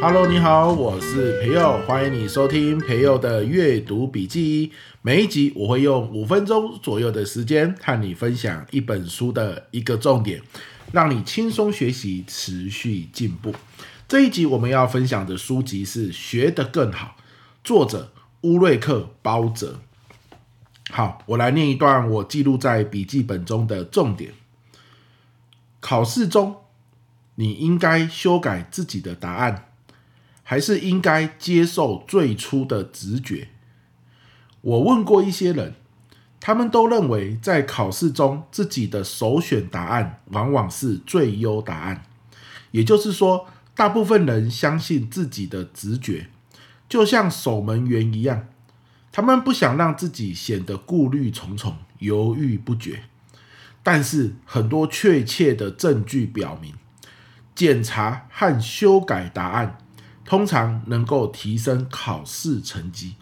Hello，你好，我是培佑，欢迎你收听培佑的阅读笔记。每一集我会用五分钟左右的时间和你分享一本书的一个重点，让你轻松学习，持续进步。这一集我们要分享的书籍是《学得更好》，作者乌瑞克·包泽。好，我来念一段我记录在笔记本中的重点。考试中，你应该修改自己的答案。还是应该接受最初的直觉。我问过一些人，他们都认为在考试中自己的首选答案往往是最优答案。也就是说，大部分人相信自己的直觉，就像守门员一样，他们不想让自己显得顾虑重重、犹豫不决。但是，很多确切的证据表明，检查和修改答案。通常能够提升考试成绩，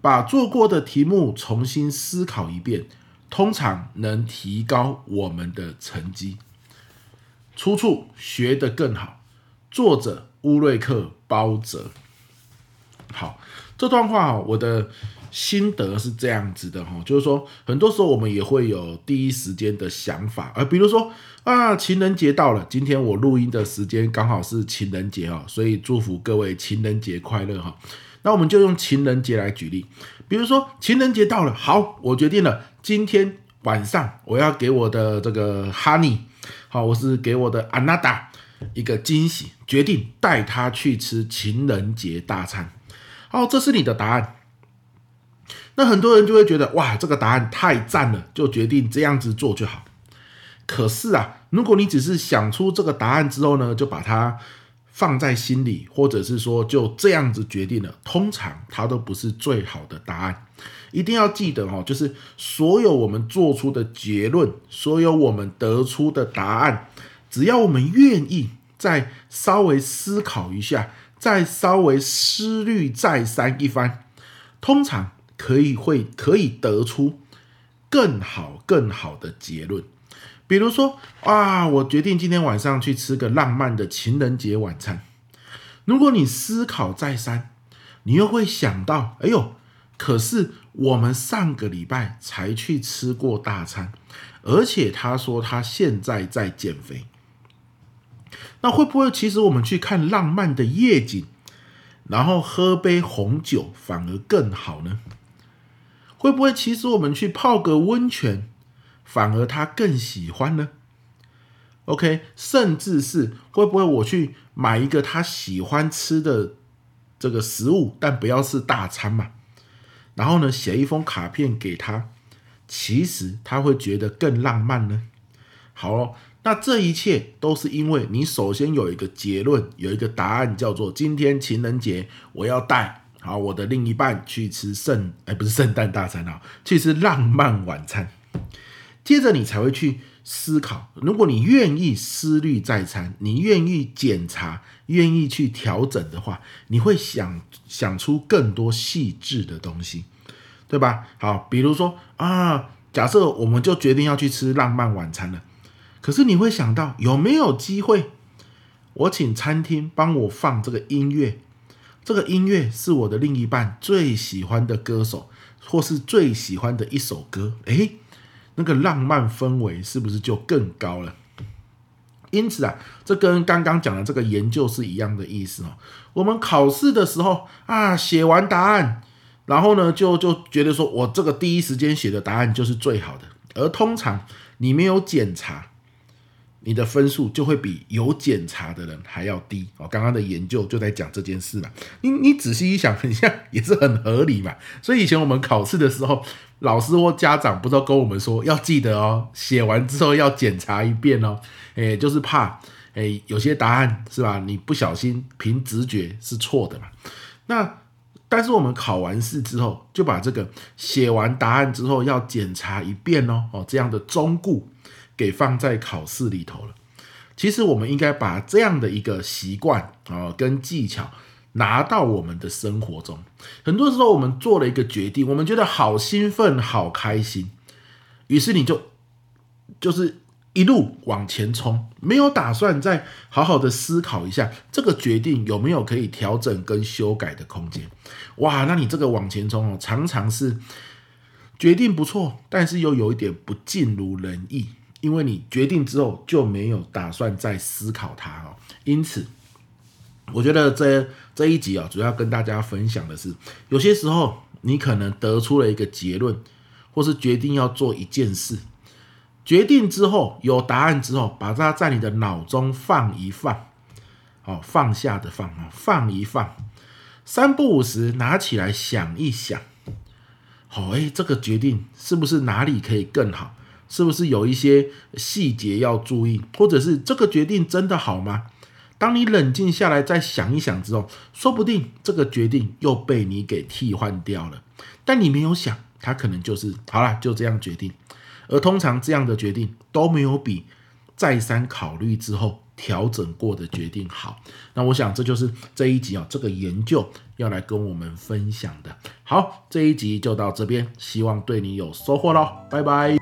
把做过的题目重新思考一遍，通常能提高我们的成绩。出处学得更好，作者乌瑞克包泽。好，这段话我的。心得是这样子的哈，就是说，很多时候我们也会有第一时间的想法，而比如说啊，情人节到了，今天我录音的时间刚好是情人节哦，所以祝福各位情人节快乐哈。那我们就用情人节来举例，比如说情人节到了，好，我决定了，今天晚上我要给我的这个 Honey，好，我是给我的 Anada 一个惊喜，决定带她去吃情人节大餐。哦，这是你的答案。那很多人就会觉得哇，这个答案太赞了，就决定这样子做就好。可是啊，如果你只是想出这个答案之后呢，就把它放在心里，或者是说就这样子决定了，通常它都不是最好的答案。一定要记得哦，就是所有我们做出的结论，所有我们得出的答案，只要我们愿意再稍微思考一下，再稍微思虑再三一番，通常。可以会可以得出更好更好的结论，比如说啊，我决定今天晚上去吃个浪漫的情人节晚餐。如果你思考再三，你又会想到，哎呦，可是我们上个礼拜才去吃过大餐，而且他说他现在在减肥。那会不会其实我们去看浪漫的夜景，然后喝杯红酒反而更好呢？会不会其实我们去泡个温泉，反而他更喜欢呢？OK，甚至是会不会我去买一个他喜欢吃的这个食物，但不要是大餐嘛？然后呢，写一封卡片给他，其实他会觉得更浪漫呢？好哦，那这一切都是因为你首先有一个结论，有一个答案，叫做今天情人节，我要带。好，我的另一半去吃圣，哎，不是圣诞大餐啊，去吃浪漫晚餐。接着你才会去思考，如果你愿意思虑再三，你愿意检查，愿意去调整的话，你会想想出更多细致的东西，对吧？好，比如说啊，假设我们就决定要去吃浪漫晚餐了，可是你会想到有没有机会，我请餐厅帮我放这个音乐。这个音乐是我的另一半最喜欢的歌手，或是最喜欢的一首歌，诶，那个浪漫氛围是不是就更高了？因此啊，这跟刚刚讲的这个研究是一样的意思哦。我们考试的时候啊，写完答案，然后呢，就就觉得说我这个第一时间写的答案就是最好的，而通常你没有检查。你的分数就会比有检查的人还要低哦。刚刚的研究就在讲这件事嘛。你你仔细一想，很像也是很合理嘛。所以以前我们考试的时候，老师或家长不知道跟我们说，要记得哦，写完之后要检查一遍哦。诶，就是怕诶有些答案是吧？你不小心凭直觉是错的嘛。那但是我们考完试之后，就把这个写完答案之后要检查一遍哦。哦，这样的忠固。给放在考试里头了。其实我们应该把这样的一个习惯啊跟技巧拿到我们的生活中。很多时候，我们做了一个决定，我们觉得好兴奋、好开心，于是你就就是一路往前冲，没有打算再好好的思考一下这个决定有没有可以调整跟修改的空间。哇，那你这个往前冲哦，常常是决定不错，但是又有一点不尽如人意，因为你决定之后就没有打算再思考它哦，因此。我觉得这这一集啊，主要跟大家分享的是，有些时候你可能得出了一个结论，或是决定要做一件事，决定之后有答案之后，把它在你的脑中放一放，好，放下的放啊，放一放，三不五时拿起来想一想，好，哎，这个决定是不是哪里可以更好？是不是有一些细节要注意？或者是这个决定真的好吗？当你冷静下来再想一想之后，说不定这个决定又被你给替换掉了。但你没有想，他可能就是好了，就这样决定。而通常这样的决定都没有比再三考虑之后调整过的决定好。那我想这就是这一集啊，这个研究要来跟我们分享的。好，这一集就到这边，希望对你有收获喽，拜拜。